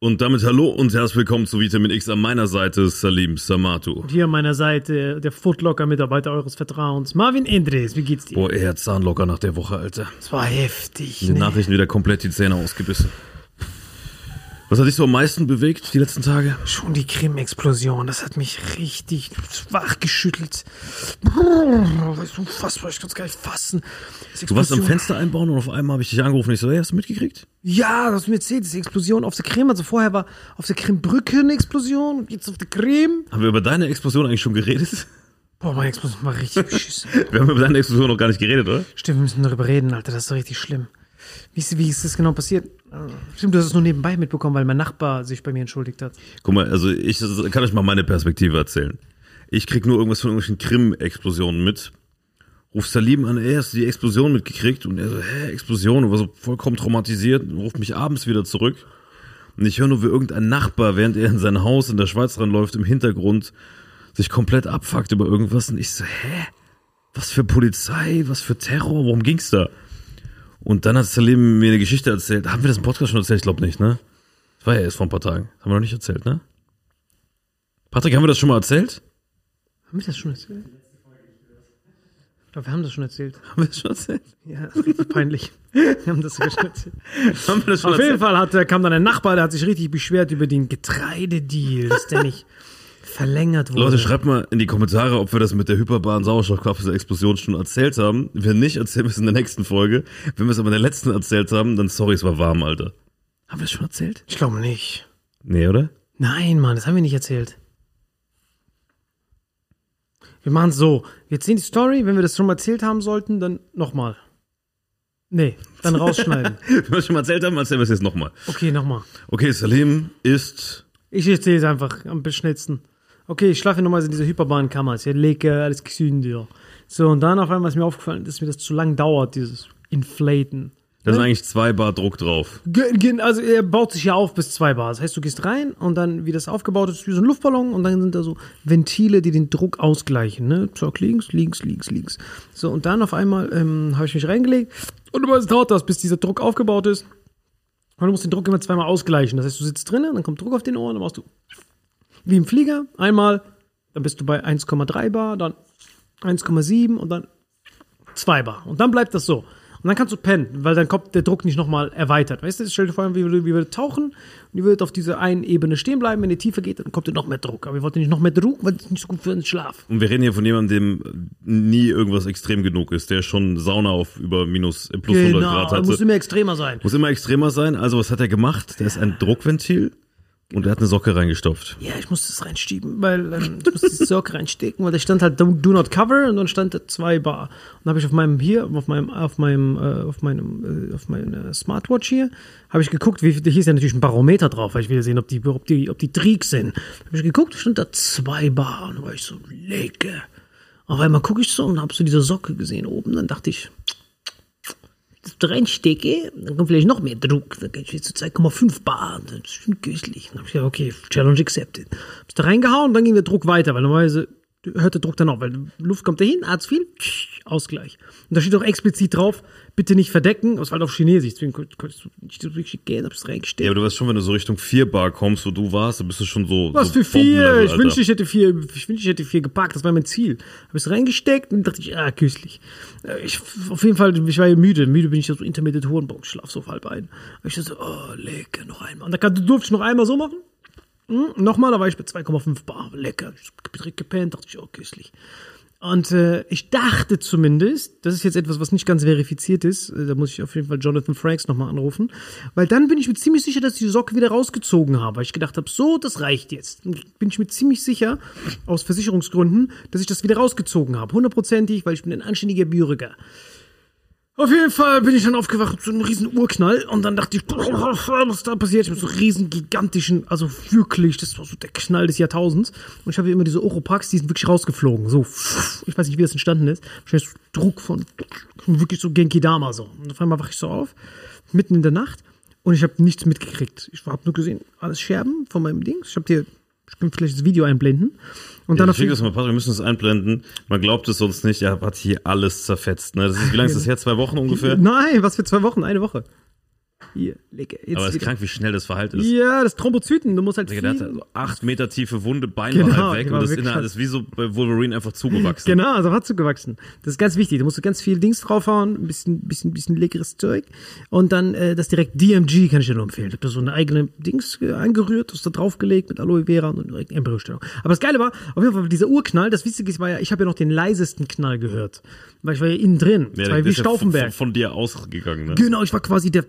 Und damit hallo und herzlich willkommen zu Vitamin X an meiner Seite, Salim Samatu. Und hier an meiner Seite der Footlocker-Mitarbeiter eures Vertrauens, Marvin Endres. Wie geht's dir? Boah, er hat Zahnlocker nach der Woche, Alter. Das war heftig. Die ne? Nachrichten wieder komplett die Zähne ausgebissen. Was hat dich so am meisten bewegt die letzten Tage? Schon die Krim-Explosion, das hat mich richtig wachgeschüttelt. Das ist unfassbar, ich kann es gar nicht fassen. Du warst am Fenster einbauen und auf einmal habe ich dich angerufen. Ich so, hey, hast du mitgekriegt? Ja, das hast du mir erzählt, diese Explosion auf der Krim. Also vorher war auf der Krimbrücke eine Explosion, und jetzt auf der Krim. Haben wir über deine Explosion eigentlich schon geredet? Boah, meine Explosion war richtig beschissen. Wir haben über deine Explosion noch gar nicht geredet, oder? Stimmt, wir müssen darüber reden, Alter, das ist doch richtig schlimm. Wie ist, wie ist das genau passiert? Stimmt, du hast es nur nebenbei mitbekommen, weil mein Nachbar sich bei mir entschuldigt hat. Guck mal, also ich kann euch mal meine Perspektive erzählen. Ich krieg nur irgendwas von irgendwelchen Krim-Explosionen mit. Ruf Salim an, er hast die Explosion mitgekriegt und er so, hä, Explosion, und war so vollkommen traumatisiert und ruft mich abends wieder zurück. Und ich höre nur, wie irgendein Nachbar, während er in sein Haus in der Schweiz ranläuft, im Hintergrund sich komplett abfuckt über irgendwas. Und ich so, hä? Was für Polizei, was für Terror, worum ging's da? Und dann hat Salim mir eine Geschichte erzählt. Haben wir das im Podcast schon erzählt? Ich glaube nicht, ne? Das war ja erst vor ein paar Tagen. Haben wir noch nicht erzählt, ne? Patrick, haben wir das schon mal erzählt? Haben wir das schon erzählt? Ich glaube, wir haben das schon erzählt. Haben wir das schon erzählt? Ja, das ist peinlich. Wir haben das sogar schon erzählt. Haben wir das schon Auf jeden erzählt? Fall hat, äh, kam dann ein Nachbar, der hat sich richtig beschwert über den Getreidedeal, dass der nicht verlängert wurde. Leute, schreibt mal in die Kommentare, ob wir das mit der hyperbaren Sauerstoffkapsel-Explosion schon erzählt haben. Wenn nicht, erzählen wir es in der nächsten Folge. Wenn wir es aber in der letzten erzählt haben, dann sorry, es war warm, Alter. Haben wir es schon erzählt? Ich glaube nicht. Nee, oder? Nein, Mann, das haben wir nicht erzählt. Wir machen es so. Wir erzählen die Story, wenn wir das schon mal erzählt haben sollten, dann nochmal. Nee, dann rausschneiden. Wenn wir es schon mal erzählt haben, erzählen wir es jetzt nochmal. Okay, nochmal. Okay, Salim ist Ich erzähle es einfach am schnellsten. Okay, ich schlafe nochmal in dieser hyperbaren Kammer. Es ist ja lecker, alles gesund, ja. So, und dann auf einmal ist mir aufgefallen, dass mir das zu lang dauert, dieses Inflaten. Da sind eigentlich zwei Bar Druck drauf. Also er baut sich ja auf bis zwei Bar. Das heißt, du gehst rein und dann, wie das aufgebaut ist, wie so ein Luftballon und dann sind da so Ventile, die den Druck ausgleichen. Ne? Zack, links, links, links, links. So, und dann auf einmal ähm, habe ich mich reingelegt und immer dauert das, bis dieser Druck aufgebaut ist. Und du musst den Druck immer zweimal ausgleichen. Das heißt, du sitzt drinnen, dann kommt Druck auf den Ohren, dann machst du wie im Flieger einmal, dann bist du bei 1,3 Bar, dann 1,7 und dann 2 Bar. Und dann bleibt das so. Und dann kannst du pennen, weil dann kommt der Druck nicht nochmal erweitert. Weißt du, stell dir vor, wie wir, wir tauchen und ihr würdet auf dieser einen Ebene stehen bleiben, wenn ihr tiefer geht, dann kommt ihr noch mehr Druck. Aber wir wollten nicht noch mehr Druck, weil das ist nicht so gut für den Schlaf. Und wir reden hier von jemandem, dem nie irgendwas extrem genug ist, der schon Sauna auf über minus plus 100 Grad hatte. muss immer extremer sein. Muss immer extremer sein. Also was hat er gemacht? Der ist ein Druckventil und er hat eine Socke reingestopft. Ja, ich musste das reinschieben, weil ähm, ich musste die Socke reinstecken, weil da stand halt do, not cover und dann stand da zwei Bar. Und habe ich auf meinem hier, auf meinem, auf meinem, äh, auf meinem, äh, auf meiner Smartwatch hier, habe ich geguckt, wie hier ist ja natürlich ein Barometer drauf, weil ich will sehen, ob die, ob die, ob die Trick sind. Habe ich geguckt, stand da zwei Bar und war ich so, lecke. Auf einmal gucke ich so und habe so diese Socke gesehen oben, dann dachte ich, reinstecke, dann kommt vielleicht noch mehr Druck. Dann ich jetzt zu 2,5 Bar. Das ist schon köstlich. Dann hab ich gesagt, okay, Challenge accepted. Hab's da reingehauen dann ging der Druck weiter, weil normalerweise hört der Druck dann auf, weil Luft kommt dahin, Arzt viel, Ausgleich. Und da steht auch explizit drauf, bitte nicht verdecken, das war halt auf Chinesisch, deswegen konntest du nicht so richtig gehen, hab's Ja, reingestellt. aber du weißt schon, wenn du so Richtung 4 Bar kommst, wo du warst, dann bist du schon so. Was so für vier? Bombenlevel, Ich Alter. wünschte, ich hätte vier, ich wünschte, ich hätte vier gepackt. Das war mein Ziel. Habe es reingesteckt und dachte ich, ah, köstlich. Äh, Ich, auf jeden Fall, ich war ja müde. Müde bin ich ja so intermittent Hohenbock, schlaf so auf halb ein. Und ich dachte so, oh, lecker, noch einmal. Und da kann- durfte ich noch einmal so machen. Hm, nochmal, da war ich bei 2,5 Bar. Lecker. Ich hab direkt gepennt, dachte ich, oh, köstlich. Und äh, ich dachte zumindest, das ist jetzt etwas, was nicht ganz verifiziert ist, äh, da muss ich auf jeden Fall Jonathan Franks nochmal anrufen, weil dann bin ich mir ziemlich sicher, dass ich die Socke wieder rausgezogen habe, weil ich gedacht habe, so, das reicht jetzt. Bin ich mir ziemlich sicher, aus Versicherungsgründen, dass ich das wieder rausgezogen habe. Hundertprozentig, weil ich bin ein anständiger Bürger. Auf jeden Fall bin ich dann aufgewacht zu einem riesen Urknall und dann dachte ich, was ist da passiert? Ich habe so riesen gigantischen, also wirklich, das war so der Knall des Jahrtausends. Und ich habe immer diese Oropax, die sind wirklich rausgeflogen. So, ich weiß nicht, wie das entstanden ist. Wahrscheinlich so Druck von, von wirklich so Genki Dama so. Und auf einmal wache ich so auf, mitten in der Nacht und ich habe nichts mitgekriegt. Ich habe nur gesehen, alles Scherben von meinem Dings. Ich habe dir, ich kann vielleicht das Video einblenden. Und Ja, dann ich das mal, Patrick, wir müssen es einblenden. Man glaubt es sonst nicht, er hat hier alles zerfetzt. Ne? Das ist, wie lange ist das her? Zwei Wochen ungefähr? Nein, was für zwei Wochen? Eine Woche. Hier, lecker. Jetzt Aber es ist krank, wie schnell das verheilt ist. Ja, das Thrombozyten, du musst halt der viel, so acht Meter tiefe Wunde, Bein Genau, war halb weg war und das, innerhalb, ist wie so bei Wolverine einfach zugewachsen. Genau, also hat zugewachsen. Das ist ganz wichtig. Da musst du ganz viel Dings draufhauen, ein bisschen, bisschen, bisschen leckeres Zeug. Und dann äh, das direkt DMG kann ich dir nur empfehlen. Ich hab da so eine eigene Dings äh, angerührt, das da draufgelegt mit Aloe Vera und direkt Embryostellung. Aber das Geile war, auf jeden Fall dieser Urknall, das Witzige ist, war ja, ich habe ja noch den leisesten Knall gehört. Weil ich war ja innen drin. das war ja wie ja Stauffenberg. von, von dir ausgegangen, ne? Genau, ich war quasi der,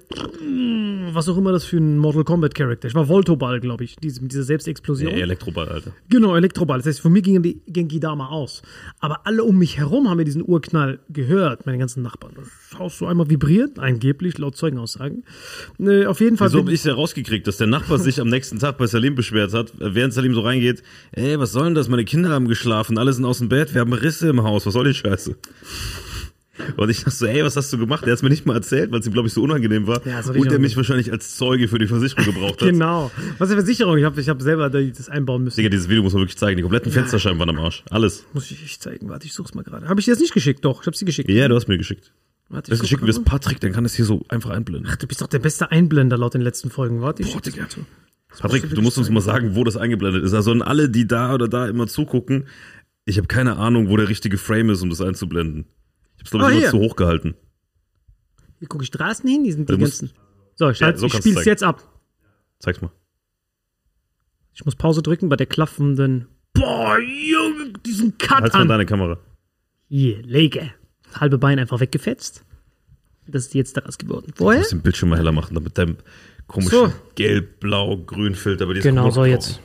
was auch immer das für ein Mortal Kombat Charakter. Ich war Voltoball, glaube ich, diese, mit dieser Selbstexplosion. Ja, Elektroball, Alter. Genau, Elektroball. Das heißt, von mir ging die Genki Dama aus. Aber alle um mich herum haben ja diesen Urknall gehört, meine ganzen Nachbarn. Das Haus so einmal vibriert, angeblich, laut Zeugenaussagen. Äh, auf jeden Fall. So habe ich ja rausgekriegt, dass der Nachbar sich am nächsten Tag bei Salim beschwert hat, während Salim so reingeht, ey, was soll denn das? Meine Kinder haben geschlafen, alle sind aus dem Bett, wir haben Risse im Haus, was soll die Scheiße? Und ich dachte so, ey, was hast du gemacht? Der hat es mir nicht mal erzählt, weil es ihm, glaube ich, so unangenehm war. Ja, so und der mich wahrscheinlich als Zeuge für die Versicherung gebraucht hat. Genau. Was ist die Versicherung? Ich habe ich hab selber das einbauen müssen. Digga, dieses Video muss man wirklich zeigen. Die kompletten Fensterscheiben waren am Arsch. Alles. Muss ich echt zeigen. Warte, ich such's mal gerade. Habe ich dir das nicht geschickt? Doch, ich habe sie geschickt. Ja, du hast mir geschickt. Warte, guck schicken wir es Patrick, dann kann das hier so einfach einblenden. Ach, du bist doch der beste Einblender laut den letzten Folgen. Warte, ich Boah, Digga. Patrick, du musst uns mal sagen, wo das eingeblendet ist. Also an alle, die da oder da immer zugucken, ich habe keine Ahnung, wo der richtige Frame ist, um das einzublenden. Ich hab's, glaube ich, immer hier. zu hoch gehalten. Hier gucke ich draußen hin, die sind die ganzen. So, ich, halt, so ich spiel's jetzt ab. Zeig's mal. Ich muss Pause drücken bei der klaffenden. Boah, Junge, diesen Cut Halt's mal an. deine Kamera. Hier, Lege. Das halbe Bein einfach weggefetzt. Das ist jetzt daraus geworden. Vorher? musst den Bildschirm mal heller machen, damit deinem komischen So. gelb, blau, grün Filter bei diesem Genau, so jetzt.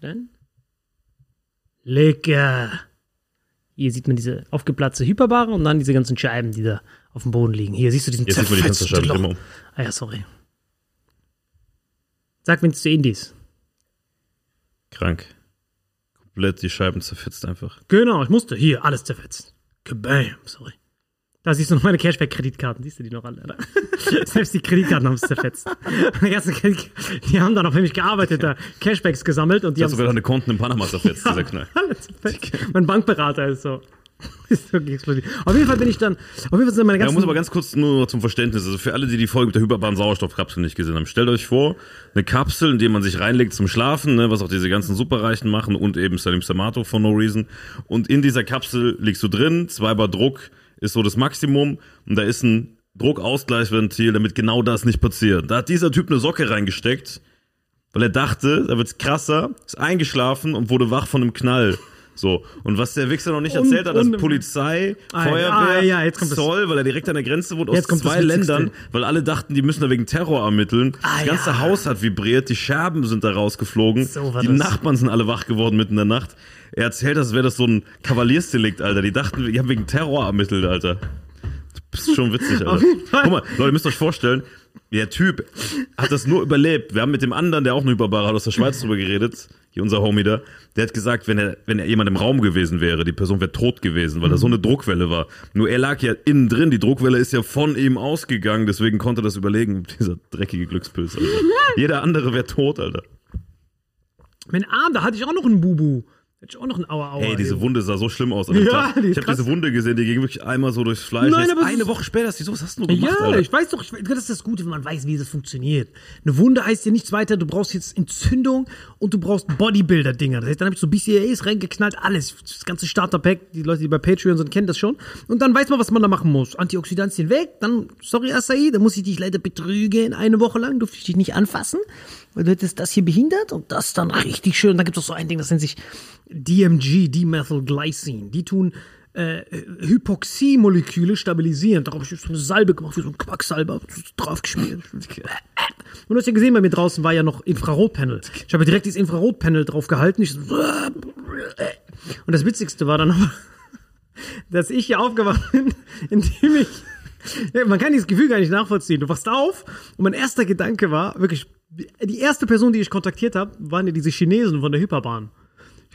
Dann. Lecker. Hier sieht man diese aufgeplatzte Hyperbare und dann diese ganzen Scheiben, die da auf dem Boden liegen. Hier siehst du diesen Jetzt sieht man die zerfetzten Fensterscheiben Loch. immer um. Ah ja, sorry. Sag, wenn es zu Indies. Krank. Komplett die Scheiben zerfetzt einfach. Genau, ich musste. Hier, alles zerfetzt. Kabam, sorry. Da siehst du noch meine Cashback-Kreditkarten. Siehst du die noch alle, oder? Selbst die Kreditkarten haben es zerfetzt. Die, haben dann auf mich gearbeitet, da Cashbacks gesammelt und die Du hast haben sogar deine Konten in Panama zerfetzt, dieser Knall. Mein Bankberater ist so. Ist wirklich explodiert. Auf jeden Fall bin ich dann, auf jeden Fall sind meine Ja, ganzen. man muss aber ganz kurz nur noch zum Verständnis, also für alle, die die Folge mit der hyperbaren Sauerstoffkapsel nicht gesehen haben, stellt euch vor, eine Kapsel, in die man sich reinlegt zum Schlafen, ne, was auch diese ganzen Superreichen machen und eben Salim Samato for no reason. Und in dieser Kapsel liegst du drin, zwei Bar Druck ist so das Maximum und da ist ein Druckausgleichsventil, damit genau das nicht passiert. Da hat dieser Typ eine Socke reingesteckt, weil er dachte, da wird's krasser, ist eingeschlafen und wurde wach von einem Knall. So, und was der Wichser noch nicht Und- erzählt hat, dass Polizei, Ah, Feuerwehr, ah, ja, jetzt kommt das- Zoll, weil er direkt an der Grenze wohnt, aus das zwei. Ländern, weil alle dachten, die müssen da wegen Terror ermitteln. Ah, das ganze ja. Haus hat vibriert, die Scherben sind da rausgeflogen, So die das. Nachbarn sind alle wach geworden mitten in der Nacht. Er erzählt, als wäre das so ein Kavaliersdelikt, Alter. Die dachten, die haben wegen Terror ermittelt, Alter. Du bist schon witzig, Alter. Guck mal, Leute, ihr müsst euch vorstellen, der Typ hat das nur überlebt. Wir haben mit dem anderen, der auch eine Hyperbare hat, aus der Schweiz drüber geredet, hier unser Homie da, der hat gesagt, wenn er, wenn er jemand im Raum gewesen wäre, die Person wäre tot gewesen, weil da so eine Druckwelle war. Nur er lag ja innen drin, die Druckwelle ist ja von ihm ausgegangen, deswegen konnte das überlegen, dieser dreckige Glückspilz, Alter. Jeder andere wäre tot, Alter. Mein Arm, da hatte ich auch noch einen Bubu. Hätte ich auch noch einen Aua Aua. Ey, diese Wunde sah so schlimm aus. Ja, ich habe diese Wunde gesehen, die ging wirklich einmal so durchs Fleisch. Nein, aber eine Woche später ist die so, was hast du gemacht, Ja, Alter? ich weiß doch, ich, das ist das Gute, wenn man weiß, wie das funktioniert. Eine Wunde heißt ja nichts weiter, du brauchst jetzt Entzündung und du brauchst Bodybuilder-Dinger. Das heißt, dann habe ich so BCAAs reingeknallt, alles. Das ganze Starter-Pack, die Leute, die bei Patreon sind, kennen das schon. Und dann weiß man, was man da machen muss. Antioxidantien weg, dann, sorry Acai, da muss ich dich leider betrügen. Eine Woche lang durfte ich dich nicht anfassen, weil du hättest das hier behindert und das dann richtig schön. Da gibt es auch so ein Ding, das nennt sich DMG, Dimethylglycin. Die tun äh, Hypoxie-Moleküle stabilisieren. Darauf habe ich so eine Salbe gemacht, wie so ein Quacksalber, draufgeschmiert. Und du hast ja gesehen, bei mir draußen war ja noch Infrarotpanel. Ich habe direkt dieses Infrarotpanel drauf gehalten. Ich so, und das Witzigste war dann aber, dass ich hier aufgewacht bin, indem ich. Ja, man kann dieses Gefühl gar nicht nachvollziehen. Du wachst auf und mein erster Gedanke war wirklich, die erste Person, die ich kontaktiert habe, waren ja diese Chinesen von der Hyperbahn.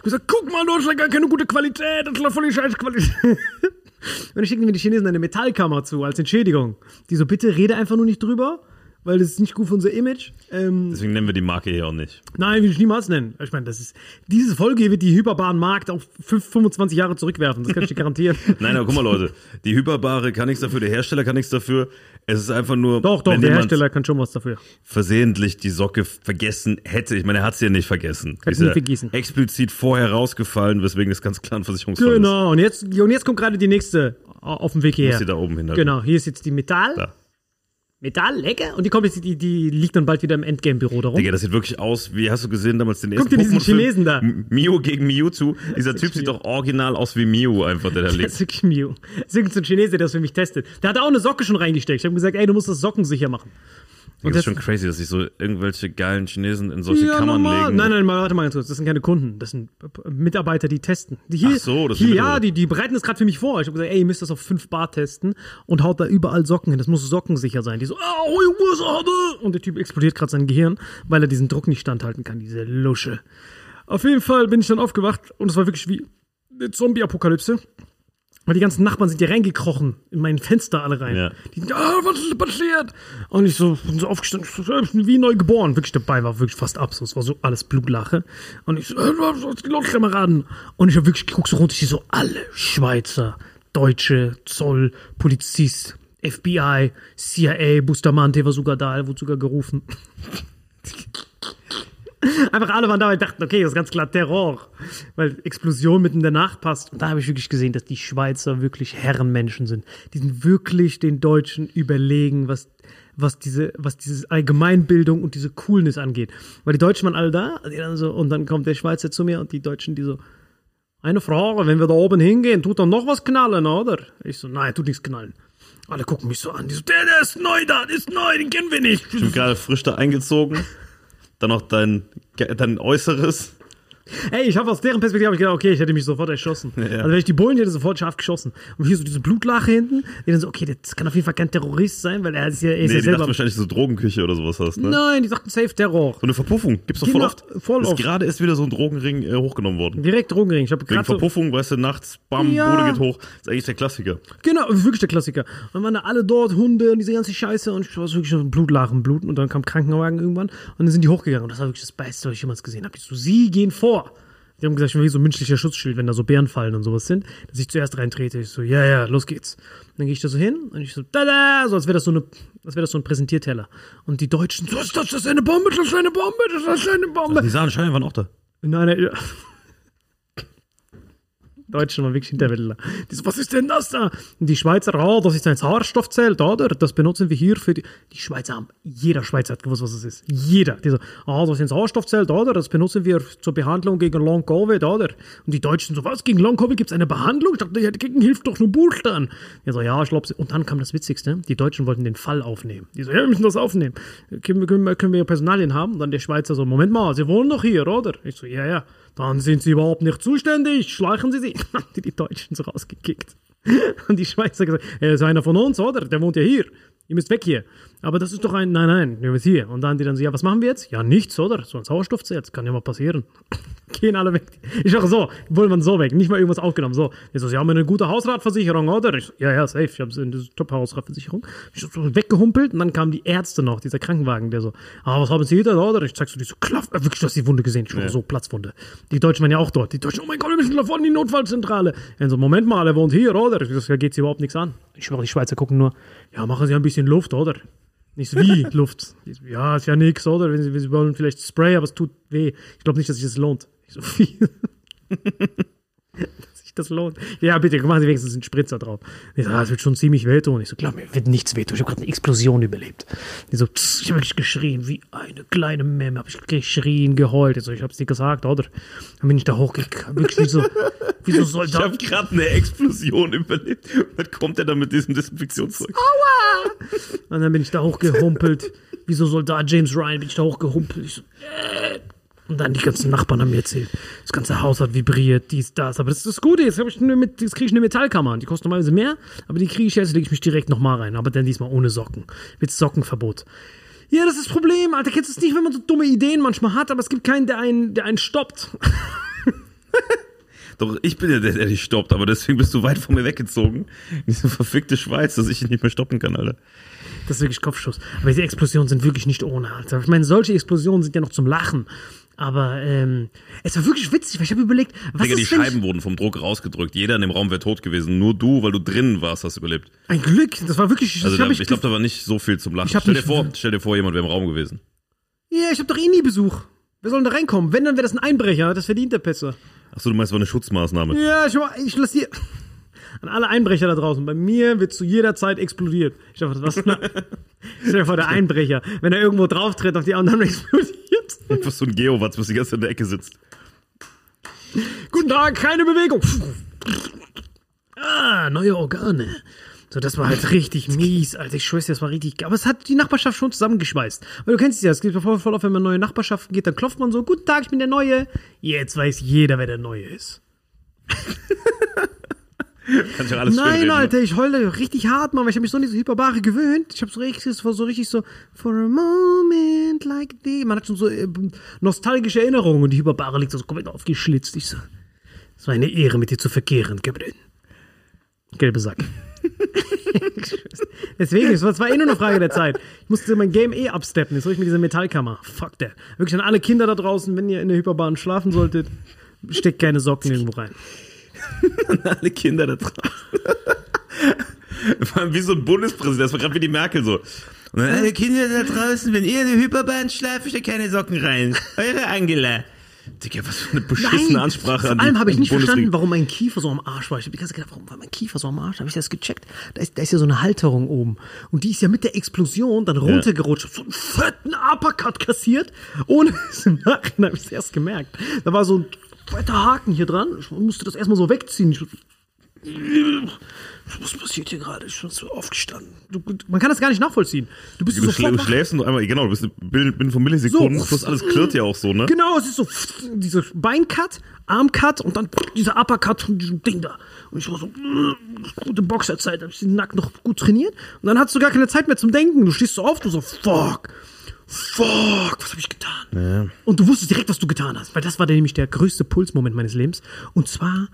Ich hab gesagt, guck mal, Deutschland gar keine gute Qualität, das läuft voll die scheiß Qualität. Und ich schickte mir die Chinesen eine Metallkammer zu als Entschädigung. Die so, bitte rede einfach nur nicht drüber. Weil das ist nicht gut für unser Image. Ähm, Deswegen nennen wir die Marke hier auch nicht. nein, will ich niemals nennen. Ich meine, das ist, diese Folge hier wird die Hyperbahn-Markt auf fünf- 25 Jahre zurückwerfen, das kann ich dir garantieren. Nein, aber guck mal, Leute. Die Hyperbare kann nichts dafür, der Hersteller kann nichts dafür. Es ist einfach nur, Doch, doch, der Hersteller kann schon was dafür. versehentlich die Socke vergessen hätte. Ich meine, er hat sie ja nicht vergessen. Hat Ist nie ja vergessen. Explizit vorher rausgefallen, weswegen das ganz klar ein Versicherungsfall ist. Genau, und jetzt, und jetzt kommt gerade die nächste auf dem Weg hierher. sie da oben hin. Genau, hier ist jetzt die Metall. Da. Metall, lecker. Und die kommt jetzt, die, die liegt dann bald wieder im Endgame-Büro darum. Digga, das sieht wirklich aus, wie hast du gesehen damals den ersten dir diesen? Chinesen da. M- Mew gegen Mewtwo. Dieser Typ sieht doch original aus wie Mew einfach, der da Das liegt. ist wirklich Mew. Das ist irgendein Chinese, der das für mich testet. Der hat auch eine Socke schon reingesteckt. Ich habe gesagt, ey, du musst das Socken sicher machen. Das ist schon crazy, dass sich so irgendwelche geilen Chinesen in solche Ja, Kammern normal. legen. Nein, nein, mal, warte mal ganz kurz. Das sind keine Kunden. Das sind Mitarbeiter, die testen. Die hier, Ach so, das hier, ja, die, die bereiten das gerade für mich vor. Ich habe gesagt, ey, ihr müsst das auf 5 Bar testen und haut da überall Socken hin. Das muss sockensicher sein. Die so, au, Ursache. Und der Typ explodiert gerade sein Gehirn, weil er diesen Druck nicht standhalten kann, diese Lusche. Auf jeden Fall bin ich dann aufgewacht und es war wirklich wie eine Zombie-Apokalypse. Weil die ganzen Nachbarn sind ja reingekrochen in mein Fenster alle rein. Ja. Die sind, ah, was ist passiert? Und ich so, bin so aufgestanden, ich so, bin wie neu geboren. Wirklich dabei war wirklich fast ab. So, es war so alles Blutlache. Und ich so, äh, was ist los, Kameraden? Und ich habe wirklich geguckt so runter, ich so alle Schweizer, Deutsche, Zoll, Polizist, FBI, CIA, Bustamante war sogar da, er wurde sogar gerufen. Einfach alle waren da und dachten, okay, das ist ganz klar Terror, weil Explosion mitten in der Nacht passt. Und da habe ich wirklich gesehen, dass die Schweizer wirklich Herrenmenschen sind. Die sind wirklich den Deutschen überlegen, was, was diese, was diese Allgemeinbildung und diese Coolness angeht. Weil die Deutschen waren alle da dann so, und dann kommt der Schweizer zu mir und die Deutschen, die so, eine Frage, wenn wir da oben hingehen, tut dann noch was knallen, oder? Ich so, nein, tut nichts knallen. Alle gucken mich so an, die so, der, der ist neu da, der ist neu, den kennen wir nicht. Ich bin gerade frisch da eingezogen. Dann noch dein, dein Äußeres. Ey, ich habe aus deren Perspektive hab ich gedacht, okay, ich hätte mich sofort erschossen. Also wenn ich die Bullen hätte, sofort scharf geschossen. Und hier so diese Blutlache hinten, die dann so, okay, das kann auf jeden Fall kein Terrorist sein, weil er ist ja, er ist Nee, ja die selber. wahrscheinlich so Drogenküche oder sowas hast, ne? Nein, die sagten Safe Terror. So eine Verpuffung. Gibt's doch voll Genau, oft. voll ist oft. gerade erst wieder so ein Drogenring äh, hochgenommen worden. Direkt Drogenring. Ich habe gerade so, Verpuffung, weißt du, nachts, bam, Ja. Bude geht hoch. ist eigentlich der Klassiker. Genau, wirklich der Klassiker. Und dann waren da alle dort, Hunde und diese ganze Scheiße und ich war so wirklich so Blutlachen, bluten und dann kam Krankenwagen irgendwann und dann sind die hochgegangen und das war wirklich das Beste, was ich jemals gesehen habe. Die so, sie gehen vor. Die haben gesagt, ich bin wie so ein menschlicher Schutzschild, wenn da so Bären fallen und sowas sind, dass ich zuerst reintrete. Ich so, ja, ja, los geht's. Und dann gehe ich da so hin und ich so, da, da, so als wäre das so eine, als wäre das so ein Präsentierteller. Und die Deutschen, so, ist das, das ist eine Bombe, das ist eine Bombe, das ist eine Bombe. Die Sahnenscheine waren auch da. Nein, nein, ja. Deutschen waren wirklich Hinterwäldler. Die so, was ist denn das da? Und die Schweizer, oh, das ist ein Sauerstoffzelt, oder? Das benutzen wir hier für die. Die Schweizer haben, jeder Schweizer hat gewusst, was es ist. Jeder. Die so, oh, das ist ein Sauerstoffzelt, oder? Das benutzen wir zur Behandlung gegen Long Covid, oder? Und die Deutschen so, was? Gegen Long Covid gibt es eine Behandlung? Ich dachte, dagegen hilft doch nur Buchstaben. Ja, so, ja, ich glaube. Und dann kam das Witzigste. Die Deutschen wollten den Fall aufnehmen. Die so, ja, wir müssen das aufnehmen. Können, wir- können, wir- können wir Personalien haben? Und dann der Schweizer so, Moment mal, Sie wohnen doch hier, oder? Ich so, ja, ja. Dann sind Sie überhaupt nicht zuständig. Schleichen Sie sie. Haben die die Deutschen so rausgekickt. Und die Schweizer gesagt, das ist einer von uns, oder? Der wohnt ja hier. Ihr müsst weg hier. Aber das ist doch ein, nein, nein, wir müssen hier. Und dann die dann so, ja, was machen wir jetzt? Ja, nichts, oder? So ein Sauerstoffzelt, kann ja mal passieren. Gehen alle weg. Ich sage so, wollen wir so weg, nicht mal irgendwas aufgenommen. So, ich so, Sie haben eine gute Hausratversicherung, oder? Ich so, ja, ja, safe, ich habe eine Top-Hausratversicherung. Ich so, so weggehumpelt und dann kamen die Ärzte noch, dieser Krankenwagen, der so, ah, was haben Sie denn, oder? Ich zeig so, die so, klaff, äh, wirklich, du hast die Wunde gesehen, ich war so, Platzwunde. Die Deutschen waren ja auch dort. Die Deutschen, oh mein Gott, wir müssen davon in die Notfallzentrale. Und so, Moment mal, er wohnt hier, oder? Ich so, ja, geht Sie überhaupt nichts an. Ich schwöre, die Schweizer gucken nur, ja, machen Sie ein bisschen Luft, oder? Nicht so wie Luft. Ja, ist ja nix, oder? Wenn Sie, wenn Sie wollen, vielleicht Spray, aber es tut weh. Ich glaube nicht, dass sich das lohnt. Ich so, wie? dass sich das lohnt. Ja, bitte, machen Sie wenigstens einen Spritzer drauf. Ich so, ah, es wird schon ziemlich wehtun. Ich so, glaub mir, wird nichts wehtun. Ich habe gerade eine Explosion überlebt. Die so, tss, ich habe wirklich geschrien, wie eine kleine Memme. Habe ich geschrien, geheult. Ich so, ich hab's dir gesagt, oder? Dann bin ich da hochgegangen. Wirklich wie so, wie so Ich Soldat. habe gerade eine Explosion überlebt. Und dann kommt er da mit diesem Desinfektionszeug. Und dann bin ich da hochgehumpelt. Wie so Soldat James Ryan bin ich da hochgehumpelt. Ich so, äh. Und dann die ganzen Nachbarn haben mir erzählt, das ganze Haus hat vibriert, dies, das. Aber das ist das Gute, jetzt, ich eine, mit- jetzt kriege ich eine Metallkammer. Die kostet normalerweise mehr, aber die kriege ich jetzt, lege ich mich direkt nochmal rein. Aber dann diesmal ohne Socken. Mit Sockenverbot. Ja, das ist das Problem, Alter. Kennst du es nicht, wenn man so dumme Ideen manchmal hat, aber es gibt keinen, der einen, der einen stoppt. Doch, ich bin ja der, der dich stoppt, aber deswegen bist du weit von mir weggezogen. In diese verfickte Schweiz, dass ich dich nicht mehr stoppen kann, Alter. Das ist wirklich Kopfschuss. Aber diese Explosionen sind wirklich nicht ohne, Alter. Ich meine, solche Explosionen sind ja noch zum Lachen. Aber ähm, es war wirklich witzig, weil ich habe überlegt, was Digga, die ist, ich- Scheiben wurden vom Druck rausgedrückt. Jeder in dem Raum wäre tot gewesen. Nur du, weil du drinnen warst, hast überlebt. Ein Glück, das war wirklich. Also das da, hab ich glaube, da war nicht so viel zum Lachen. Ich Stell dir vor, stell dir vor, jemand wäre im Raum gewesen. Ja, ich habe doch eh nie Besuch. Wer soll denn da reinkommen? Wenn, dann wäre das ein Einbrecher. Das verdient der Pisser. Achso, du meinst, es war eine Schutzmaßnahme. Ja, ich, ich lasse hier. An alle Einbrecher da draußen. Bei mir wird zu jeder Zeit explodiert. Ich dachte, was? Stell dir vor, der Einbrecher, wenn er irgendwo drauf tritt, auf die anderen explodiert. Einfach so ein Geowatz, was die ganze Zeit in der Ecke sitzt. Guten Tag, keine Bewegung. Ah, neue Organe. So, das war halt richtig mies, Alter. Ich schwör's das war richtig. Aber es hat die Nachbarschaft schon zusammengeschweißt. Weil du kennst es ja, es geht voll, voll auf, wenn man neue Nachbarschaften geht, dann klopft man so, guten Tag, ich bin der Neue. Jetzt weiß jeder, wer der Neue ist. Kann ich auch alles Nein, schönreden, ne? Alter, ich heule richtig hart, Mann, weil ich habe mich so an diese Hyperbare gewöhnt. Ich habe so richtig, es war so richtig so, for a moment like this. Man hat schon so äh, nostalgische Erinnerungen und die Hyperbare liegt so komplett aufgeschlitzt. Ich so, es war eine Ehre, mit dir zu verkehren, Gabriel. Gelbe Sack. Deswegen, es war, eh nur eine Frage der Zeit. Ich musste mein Game eh absteppen. Jetzt soll ich mit dieser Metallkammer. Fuck that. Wirklich an alle Kinder da draußen, wenn ihr in der Hyperbahn schlafen solltet, steckt keine Socken irgendwo rein. Alle Kinder da draußen. Wie so ein Bundespräsident, das war gerade wie die Merkel so. Und dann alle Kinder da draußen, wenn ihr in der Hyperbahn schlaft, steckt keine Socken rein. Eure Angela. Digga, was für eine beschissene Ansprache Vor an allem habe ich an nicht verstanden, warum mein Kiefer so am Arsch war. Ich habe die ganze Zeit gedacht, warum war mein Kiefer so am Arsch? Habe ich das gecheckt? Da ist, da ist ja so eine Halterung oben. Und die ist ja mit der Explosion dann runtergerutscht. So einen fetten Uppercut kassiert. Ohne es im Nachhinein habe ich es erst gemerkt. Da war so ein fetter Haken hier dran. Ich musste das erstmal so wegziehen. Ich, was passiert hier gerade? Ich bin so aufgestanden. Du, man kann das gar nicht nachvollziehen. Du bist Du, sofort schlä wach. schläfst und einmal, genau, du bist binnen von Millisekunden, So. plus alles klirrt ja auch so, ne? Genau, es ist so dieser Beincut, Armcut und dann dieser Uppercut von diesem Ding da. Und ich war so, gute Boxerzeit, hab ich den Nacken noch gut trainiert. Und dann hast du gar keine Zeit mehr zum Denken. Du stehst so auf, du so, fuck, fuck, was habe ich getan? Und du wusstest direkt, was du getan hast, weil das war nämlich der größte Pulsmoment meines Lebens. Und zwar,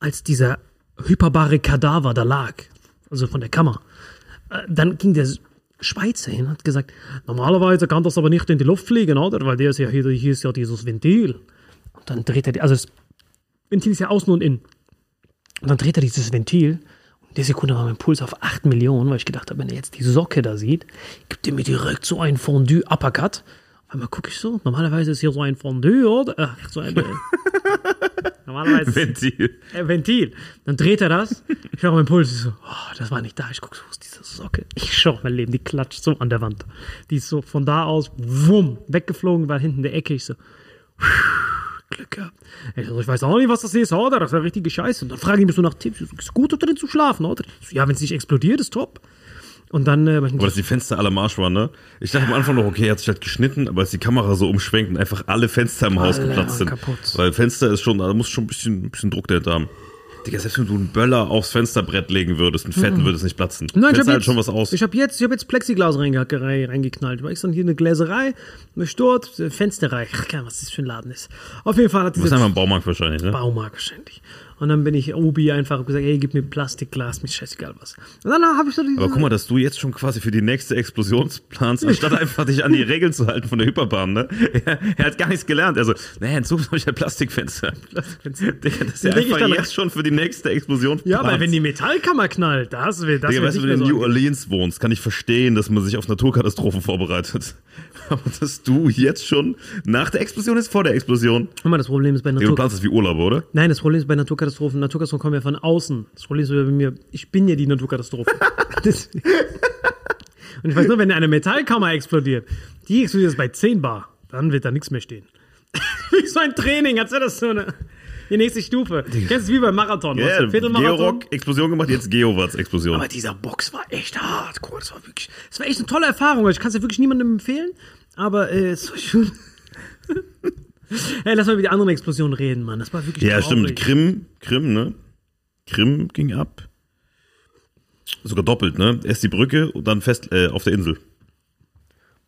als dieser hyperbare Kadaver da lag, also von der Kammer, äh, dann ging der Schweizer hin und hat gesagt, normalerweise kann das aber nicht in die Luft fliegen, oder? Weil der ist ja hier, hier ist ja dieses Ventil. Und dann dreht er, also das Ventil ist ja außen und innen. Und dann dreht er dieses Ventil. In der Sekunde war mein Puls auf 8 Millionen, weil ich gedacht habe, wenn er jetzt die Socke da sieht, gibt er mir direkt so einen Fondue-Uppercut. Einmal gucke ich so, normalerweise ist hier so ein Fondue, oder? Ach, so ein, normalerweise Ventil. äh, Ventil. Dann dreht er das. Ich schaue meinen Puls. Ich so, oh, das war nicht da. Ich gucke so, wo ist diese Socke? Ich schaue mein Leben, die klatscht so an der Wand. Die ist so von da aus, wumm, weggeflogen, war hinten in der Ecke. Ich so, Glück gehabt. Ich, so, ich weiß auch nicht, was das ist, oder? Das war richtige Scheiße. Und dann frage ich mich so nach Tipps. So, ist gut, da drin zu schlafen, oder? So, ja, wenn es nicht explodiert, ist top. Und dann, äh, Aber dass die Fenster alle am Arsch waren, ne? Ich dachte am Anfang noch, okay, er hat sich halt geschnitten, aber als die Kamera so umschwenkt und einfach alle Fenster im Haus Alle geplatzt sind. kaputt. Weil Fenster ist schon, da muss schon ein bisschen, ein bisschen Druck dahinter haben. Digga, selbst wenn du einen Böller aufs Fensterbrett legen würdest, einen fetten, würde es nicht platzen. Mhm. Nein, ich Fenster habe halt jetzt, schon was aus. Ich habe jetzt, ich hab jetzt Plexiglas reinge rei- reingeknallt. War extra hier eine Gläserei, eine äh, Fensterei. Ach, keine Ahnung, was das für ein Laden ist. Auf jeden Fall hat Du bist diese einfach im Baumarkt wahrscheinlich, ne? Baumarkt wahrscheinlich. Und dann bin ich Obi einfach gesagt, hey, gib mir Plastikglas, mir scheißegal was. Und dann habe ich so Aber guck mal, dass du jetzt schon quasi für die nächste Explosion planst, anstatt einfach dich an die Regeln zu halten von der Hyperbahn, ne? Er, er hat gar nichts gelernt. Also, naja, in Zukunft habe ich halt Plastikfenster. Digga, dass er leg ich einfach jetzt schon für die nächste Explosion ja, plant. weil wenn die Metallkammer knallt, das will, das Digga, weißt du, wenn du in New Orleans wohnst, kann ich verstehen, dass man sich auf Naturkatastrophen vorbereitet. Aber dass du jetzt schon nach der Explosion ist vor der Explosion. Guck mal, das Problem ist bei Digga, du Natur planst das wie Urlaub, oder? Nein, das Problem ist bei Naturkatastrophen, Naturkatastrophen kommen ja von außen. Das Problem ist bei mir, ich bin ja die Naturkatastrophe. Und ich weiß nur, wenn eine Metallkammer explodiert, die explodiert jetzt bei 10 Bar, dann wird da nichts mehr stehen. wie so ein Training, als wäre das so eine die nächste Stufe. Kennst du wie beim Marathon? Ja, Viertelmarathon? Georock, Explosion gemacht, jetzt Geowatz-Explosion. Aber dieser Box war echt hardcore. Das war wirklich, das war echt eine tolle Erfahrung. Ich kann es ja wirklich niemandem empfehlen, aber äh, es war schon. hey, lass mal über die anderen Explosionen reden, Mann. Das war wirklich Ja, traurig. stimmt. Krim, Krim, ne? Krim ging ab. Sogar doppelt, ne? Erst die Brücke und dann fest äh, auf der Insel.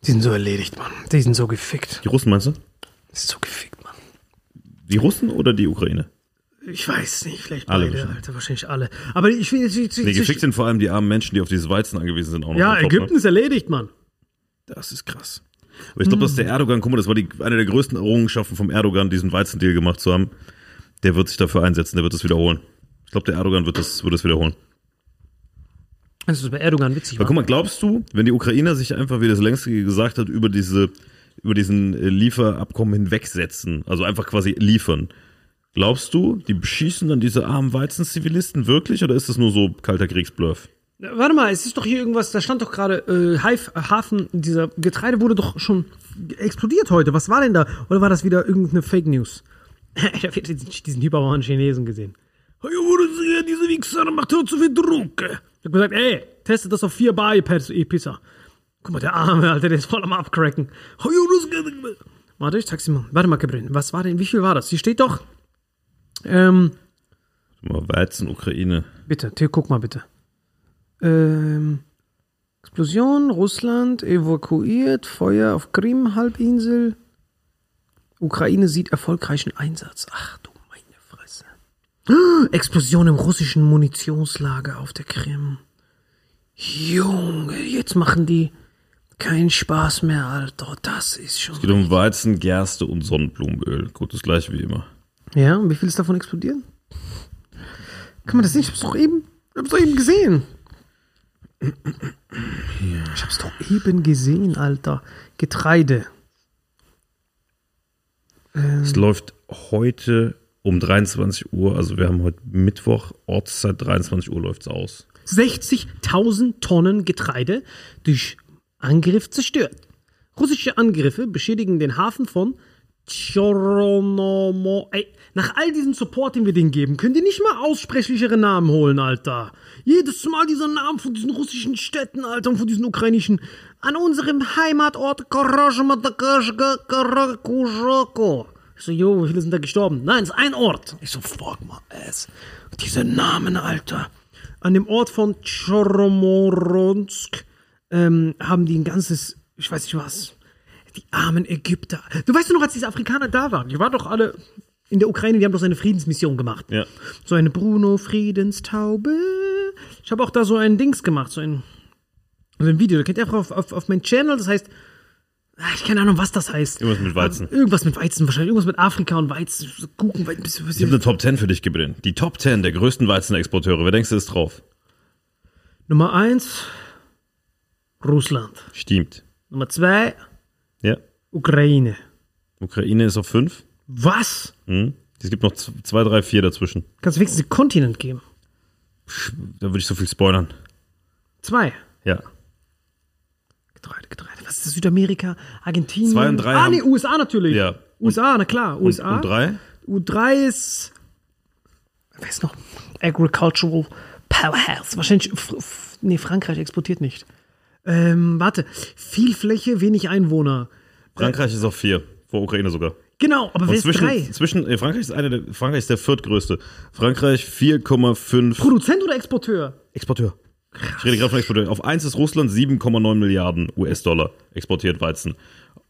Die sind so erledigt, Mann. Die sind so gefickt. Die Russen meinst du? Die sind so gefickt. Die Russen oder die Ukraine? Ich weiß nicht, vielleicht Alle beide, wahrscheinlich. Alter, wahrscheinlich alle. Aber ich will jetzt nicht. Nee, gefickt sind vor allem die armen Menschen, die auf dieses Weizen angewiesen sind. Auch noch Ja, top, ne? Ägypten ist erledigt, Mann. Das ist krass. Aber ich glaube, dass der Erdogan, guck mal, das war die, eine der größten Errungenschaften vom Erdogan, diesen Weizendeal gemacht zu haben. Der wird sich dafür einsetzen, der wird das wiederholen. Ich glaube, der Erdogan wird das, wird das wiederholen. Das ist bei Erdogan witzig. Aber guck mal, glaubst du, wenn die Ukrainer sich einfach, wie das längst gesagt hat, über diese, über diesen äh, Lieferabkommen hinwegsetzen, also einfach quasi liefern, glaubst du, die beschießen dann diese armen Weizenzivilisten wirklich oder ist das nur so kalter Kriegsbluff? Warte mal, es ist doch hier irgendwas, da stand doch gerade, äh, Hafen, dieser Getreide wurde doch schon explodiert heute. Was war denn da? Oder war das wieder irgendeine Fake News? ich habe jetzt diesen, hyperbauern Chinesen gesehen. Ja, wurde sie- diese Wichser macht zu viel Druck. Ich hab gesagt, ey, testet das auf 4 Bar, ihr Pisser. Guck mal, der Arme, Alter, der ist voll am Abcracken. Warte, ich sag's dir mal. Warte mal, Cabrin, was war denn, wie viel war das? Hier steht doch, ähm, Mal Weizen, Ukraine. Bitte, Theo, guck mal bitte. Ähm, Explosion, Russland evakuiert, Feuer auf Krim-Halbinsel. Ukraine sieht erfolgreichen Einsatz. Ach du meine Fresse. Explosion im russischen Munitionslager auf der Krim. Junge, jetzt machen die keinen Spaß mehr, Alter. Das ist schon. geht um Weizen, Gerste und Sonnenblumenöl. Gut, das gleiche wie immer. Ja, und wie viel ist davon explodiert? Kann man das nicht? Ich hab's doch eben, ich hab's doch eben gesehen. Ich hab's doch eben gesehen, Alter. Getreide. Es läuft heute um 23 Uhr, also wir haben heute Mittwoch, Ortszeit 23 Uhr läuft's aus. 60.000 Tonnen Getreide durch Angriff zerstört. Russische Angriffe beschädigen den Hafen von Choronomo. Ey, nach all diesem Support, den wir denen geben, können die nicht mal aussprechlichere Namen holen, Alter. Jedes Mal dieser Name von diesen russischen Städten, Alter, und von diesen ukrainischen. An unserem Heimatort Korozhmatakashko. Ich so, jo, wie viele sind da gestorben? Nein, es ist ein Ort. Ich so, fuck my ass. Diese Namen, Alter. An dem Ort von Choromoronsk ähm, haben die ein ganzes, ich weiß nicht was, die armen Ägypter. Du weißt doch noch, als diese Afrikaner da waren, die waren doch alle in der Ukraine, die haben doch so eine Friedensmission gemacht. Ja. So eine Bruno Friedenstaube. Ich habe auch da so ein Dings gemacht, so ein, so ein Video. Da kennt ihr auch auf, auf, auf meinem Channel, das heißt, ah, ich keine Ahnung, was das heißt. Irgendwas mit Weizen. Irgendwas mit Weizen, wahrscheinlich irgendwas mit Afrika und Weizen, so Kuchen, Weizen, Ich habe eine Top 10 für dich, Gibrin. Die Top 10 der größten Weizenexporteure. Wer denkst du ist drauf? Nummer eins, Russland. Stimmt. Nummer zwei, Ja. Ukraine. Ukraine ist auf 5. Was? Hm? Es gibt noch 2, 3, 4 dazwischen. Kannst du wenigstens den Kontinent geben? Da würde ich so viel spoilern. Zwei. Ja. Getreide, Getreide. Was ist das? Südamerika, Argentinien? Zwei und drei Ah, nee, USA natürlich. Ja. USA, na klar. Und, USA. und 3? U3 ist. Wer ist noch? Agricultural Powerhouse. Wahrscheinlich. Nee, Frankreich exportiert nicht. Ähm, warte. Viel Fläche, wenig Einwohner. Frankreich ist auf 4. Vor Ukraine sogar. Genau, aber wer Und ist zwischen, drei? zwischen äh, Frankreich ist einer der, Frankreich ist der viertgrößte. Frankreich 4,5 Produzent oder Exporteur? Exporteur. Ich rede gerade von Exporteur. Auf 1 ist Russland 7,9 Milliarden US-Dollar exportiert Weizen.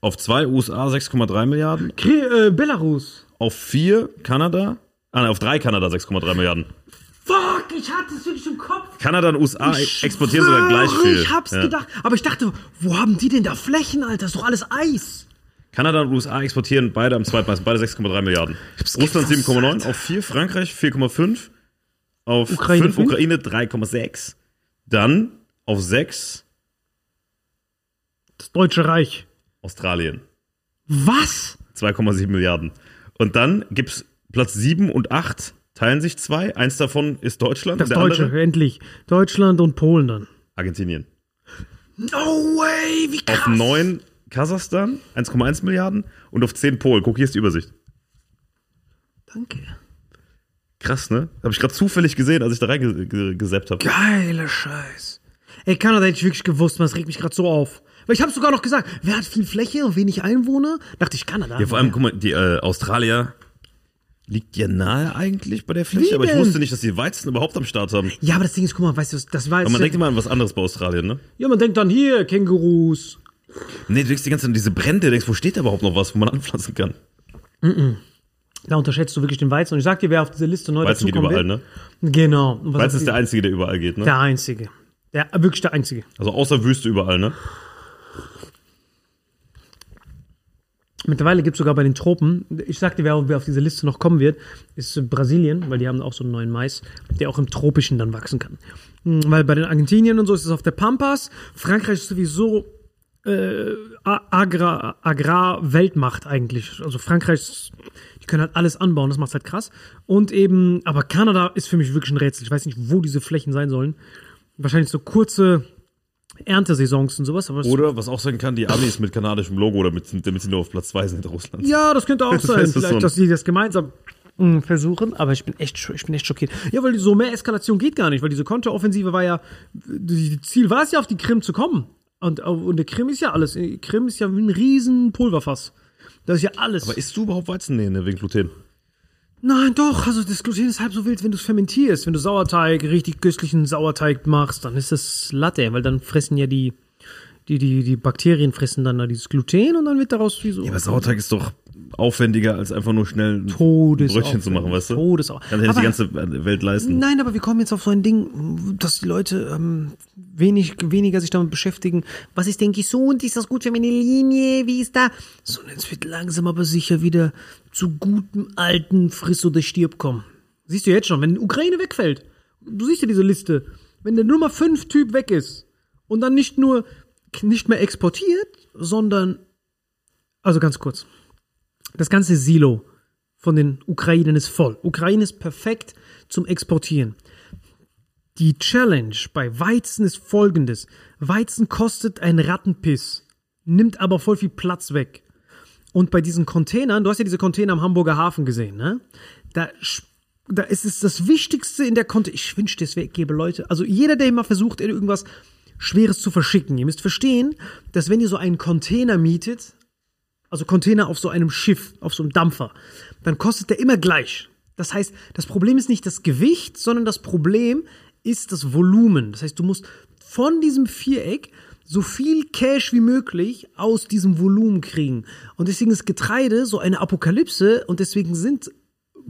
Auf 2 USA 6,3 Milliarden. Kri äh, Belarus. Auf 4 Kanada. Ah, nein, auf 3 Kanada 6,3 Milliarden. Fuck, ich hatte es wirklich im Kopf. Kanada und USA Ich exportieren sogar gleich viel. Ich hab's Ja. gedacht. Aber ich dachte, wo haben die denn da Flächen, Alter? Ist doch alles Eis. Kanada und USA exportieren beide am zweitmeisten, beide 6,3 Milliarden. Russland gewusst, 7,9, auf 4 Frankreich 4,5, auf Ukraine 5 fünf? Ukraine 3,6, dann auf 6 Das Deutsche Reich. Australien Was? 2,7 Milliarden. Und dann gibt's Platz 7 und 8 teilen sich zwei. Eins davon ist Deutschland Das Deutsche, andere endlich. Deutschland und Polen dann. Argentinien. No way, wie krass. Auf 9 Kasachstan 1,1 Milliarden und auf 10 Polen. Guck, hier ist die Übersicht. Danke. Krass, ne? Habe ich gerade zufällig gesehen, als ich da reingesappt habe. Geiler Scheiß. Ey, Kanada hätte ich wirklich gewusst, man, das regt mich gerade so auf. Weil ich hab's sogar noch gesagt, wer hat viel Fläche und wenig Einwohner? Dachte ich Kanada. Ja, vor allem, guck mal, die äh, Australier liegt ja nahe eigentlich bei der Fläche, Wie aber ich denn? wusste nicht, dass die Weizen überhaupt am Start haben. Ja, aber das Ding ist, guck mal, weißt du, das war jetzt. Aber man denkt immer an was anderes bei Australien, ne? ja, man denkt dann hier, Kängurus. Nee, du denkst die ganze Zeit an diese Brände, du denkst, wo steht da überhaupt noch was, wo man anpflanzen kann? Da unterschätzt du wirklich den Weizen. Und ich sag dir, wer auf dieser Liste neu Weizen geht dazukommen überall, will. ne? Genau. Und was Weizen ist der einzige, der überall geht, ne? der einzige. Der, wirklich der einzige. Also außer Wüste überall, ne? Mittlerweile gibt es sogar bei den Tropen, ich sagte, wer, wer auf diese Liste noch kommen wird, ist äh, Brasilien, weil die haben auch so einen neuen Mais, der auch im Tropischen dann wachsen kann. Hm, Weil bei den Argentinien und so ist es auf der Pampas. Frankreich ist sowieso äh, Agrar, Agrar-Weltmacht eigentlich. Also Frankreich, die können halt alles anbauen, das macht halt krass. Und eben, aber Kanada ist für mich wirklich ein Rätsel. Ich weiß nicht, wo diese Flächen sein sollen. Wahrscheinlich so kurze Erntesaisons und sowas. Oder, was auch sein kann, die Amis mit kanadischem Logo, damit, damit sie nur auf Platz 2 sind in Russland. Ja, das könnte auch Das sein. das Vielleicht, so dass die das gemeinsam mh, versuchen. Aber ich bin echt, ich bin echt schockiert. Ja, weil so mehr Eskalation geht gar nicht, weil diese Konteroffensive war ja, die Ziel war es ja, auf die Krim zu kommen. Und, und der Krim ist ja alles. Die Krim ist ja wie ein riesen Pulverfass. Das ist ja alles. Aber isst du überhaupt Weizen? Nee, ne, wegen Gluten. Nein, doch. Also das Gluten ist halb so wild, wenn du es fermentierst. Wenn du Sauerteig, richtig köstlichen Sauerteig machst, dann ist das Latte, weil dann fressen ja die, die, die, die Bakterien fressen dann da dieses Gluten und dann wird daraus wie so. Aber Sauerteig ist doch aufwendiger, als einfach nur schnell ein Brötchen zu machen, weißt du? Todesau Kann sich nicht die ganze Welt leisten. Nein, aber wir kommen jetzt auf so ein Ding, dass die Leute ähm, wenig, weniger sich damit beschäftigen. Was ist denn gesund? Ist das gut für meine Linie? Wie ist da? Sondern es wird langsam aber sicher wieder zu gutem alten Friss oder Stirb kommen. Siehst du jetzt schon, wenn die Ukraine wegfällt, du siehst ja diese Liste, wenn der Nummer 5 Typ weg ist und dann nicht nur nicht mehr exportiert, sondern also ganz kurz. Das ganze Silo von den Ukrainern ist voll. Ukraine ist perfekt zum Exportieren. Die Challenge bei Weizen ist folgendes. Weizen kostet ein Rattenpiss, nimmt aber voll viel Platz weg. Und bei diesen Containern, du hast ja diese Container am Hamburger Hafen gesehen, ne? Da, da ist es das Wichtigste in der Container. Ich wünschte, es gäbe Leute. Also jeder, der immer versucht, irgendwas Schweres zu verschicken, ihr müsst verstehen, dass wenn ihr so einen Container mietet, also Container auf so einem Schiff, auf so einem Dampfer, dann kostet der immer gleich. Das heißt, das Problem ist nicht das Gewicht, sondern das Problem ist das Volumen. Das heißt, du musst von diesem Viereck so viel Cash wie möglich aus diesem Volumen kriegen. Und deswegen ist Getreide so eine Apokalypse und deswegen sind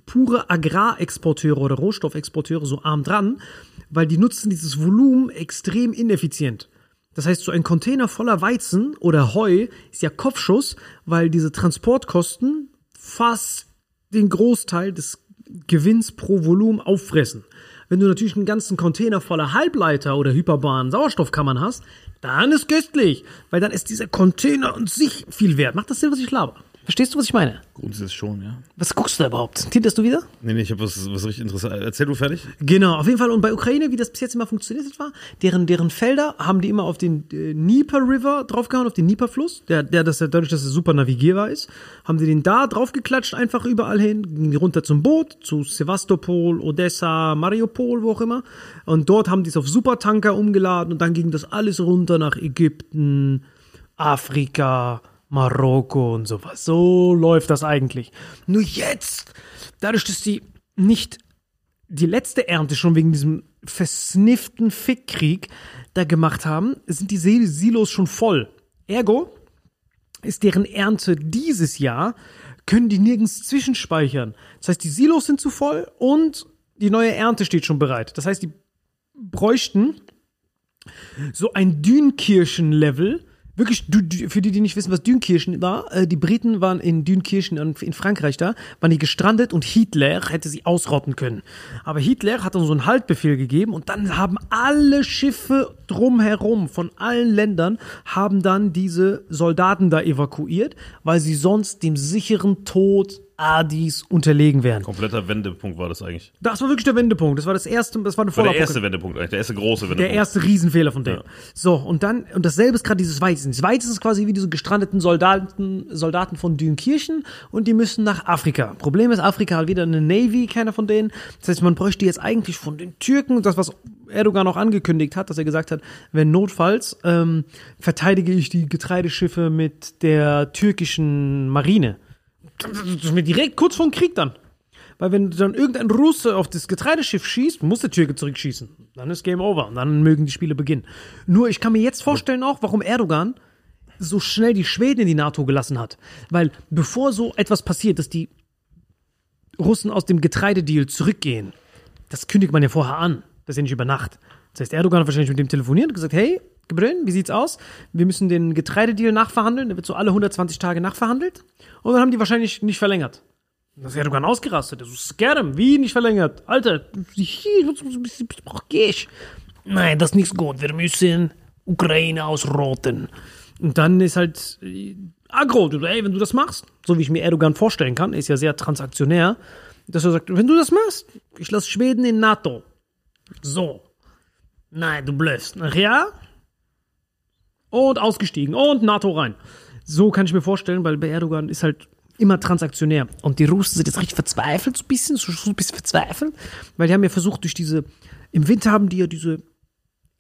pure Agrarexporteure oder Rohstoffexporteure so arm dran, weil die nutzen dieses Volumen extrem ineffizient. Das heißt, so ein Container voller Weizen oder Heu ist ja Kopfschuss, weil diese Transportkosten fast den Großteil des Gewinns pro Volumen auffressen. Wenn du natürlich einen ganzen Container voller Halbleiter oder hyperbaren Sauerstoffkammern hast, dann ist köstlich, weil dann ist dieser Container an sich viel wert. Macht das Sinn, was ich laber? Verstehst du, was ich meine? Grundsätzlich schon, ja. Was guckst du da überhaupt? Tinterst du wieder? Nee, nee, ich habe was, was richtig interessant. Erzähl du fertig? Genau, auf jeden Fall. Und bei Ukraine, wie das bis jetzt immer funktioniert hat, war, deren, deren Felder haben die immer auf den äh, Dnieper River draufgehauen, auf den Dnieper-Fluss, der, der, das, dadurch, dass er super navigierbar ist, haben die den da draufgeklatscht, einfach überall hin, gingen die runter zum Boot, zu Sevastopol, Odessa, Mariupol, wo auch immer. Und dort haben die es auf Supertanker umgeladen und dann ging das alles runter nach Ägypten, Afrika, Marokko und sowas. So läuft das eigentlich. Nur jetzt, dadurch, dass die nicht die letzte Ernte schon wegen diesem versnifften Fickkrieg da gemacht haben, sind die Sil- Silos schon voll. Ergo ist deren Ernte dieses Jahr, können die nirgends zwischenspeichern. Das heißt, die Silos sind zu voll und die neue Ernte steht schon bereit. Das heißt, die bräuchten so ein Dünkirchen-Level. Wirklich, du, du, für die, die nicht wissen, was Dünkirchen war, äh, die Briten waren in Dünkirchen in, Frankreich da, waren die gestrandet und Hitler hätte sie ausrotten können. Aber Hitler hat dann so einen Haltbefehl gegeben und dann haben alle Schiffe drumherum von allen Ländern haben dann diese Soldaten da evakuiert, weil sie sonst dem sicheren Tod Adis unterlegen wären. Kompletter Wendepunkt war das eigentlich. Das war wirklich der Wendepunkt. Das war das erste, das war eine War der erste Wendepunkt eigentlich, der erste große Wendepunkt. Der erste Riesenfehler von dem. Ja. So, und dann, und dasselbe ist gerade dieses Weizen. Das Weizen ist quasi wie diese gestrandeten Soldaten, Soldaten von Dünkirchen und die müssen nach Afrika. Problem ist, Afrika hat wieder eine Navy, keiner von denen. Das heißt, man bräuchte jetzt eigentlich von den Türken, das, was Erdogan auch angekündigt hat, dass er gesagt hat, wenn notfalls, ähm, verteidige ich die Getreideschiffe mit der türkischen Marine. Direkt kurz vor dem Krieg dann. Weil wenn dann irgendein Russe auf das Getreideschiff schießt, muss der Türke zurückschießen. Dann ist Game Over. Und dann mögen die Spiele beginnen. Nur ich kann mir jetzt vorstellen auch, warum Erdogan so schnell die Schweden in die NATO gelassen hat. Weil bevor so etwas passiert, dass die Russen aus dem Getreidedeal zurückgehen, das kündigt man ja vorher an. Das ist ja nicht über Nacht. Das heißt, Erdogan hat wahrscheinlich mit dem telefoniert und gesagt, hey, Gebrün, wie sieht's aus? Wir müssen den Getreidedeal nachverhandeln. Der wird so alle 120 Tage nachverhandelt. Und dann haben die wahrscheinlich nicht verlängert. Das ist Erdogan ausgerastet. Das ist gerne. Wie nicht verlängert? Alter, ich brauch ich. Nein, das ist nicht gut. Wir müssen Ukraine ausroten. Und dann ist halt äh, aggro. Ey, wenn du das machst, so wie ich mir Erdogan vorstellen kann, ist ja sehr transaktionär, dass er sagt, wenn du das machst, ich lasse Schweden in NATO. So. Nein, du bluffst. Ach ja? Und ausgestiegen. Und NATO rein. So kann ich mir vorstellen, weil bei Erdogan ist halt immer transaktionär. Und die Russen sind jetzt richtig verzweifelt, so ein bisschen, so ein bisschen verzweifelt, weil die haben ja versucht, durch diese, im Winter haben die ja diese,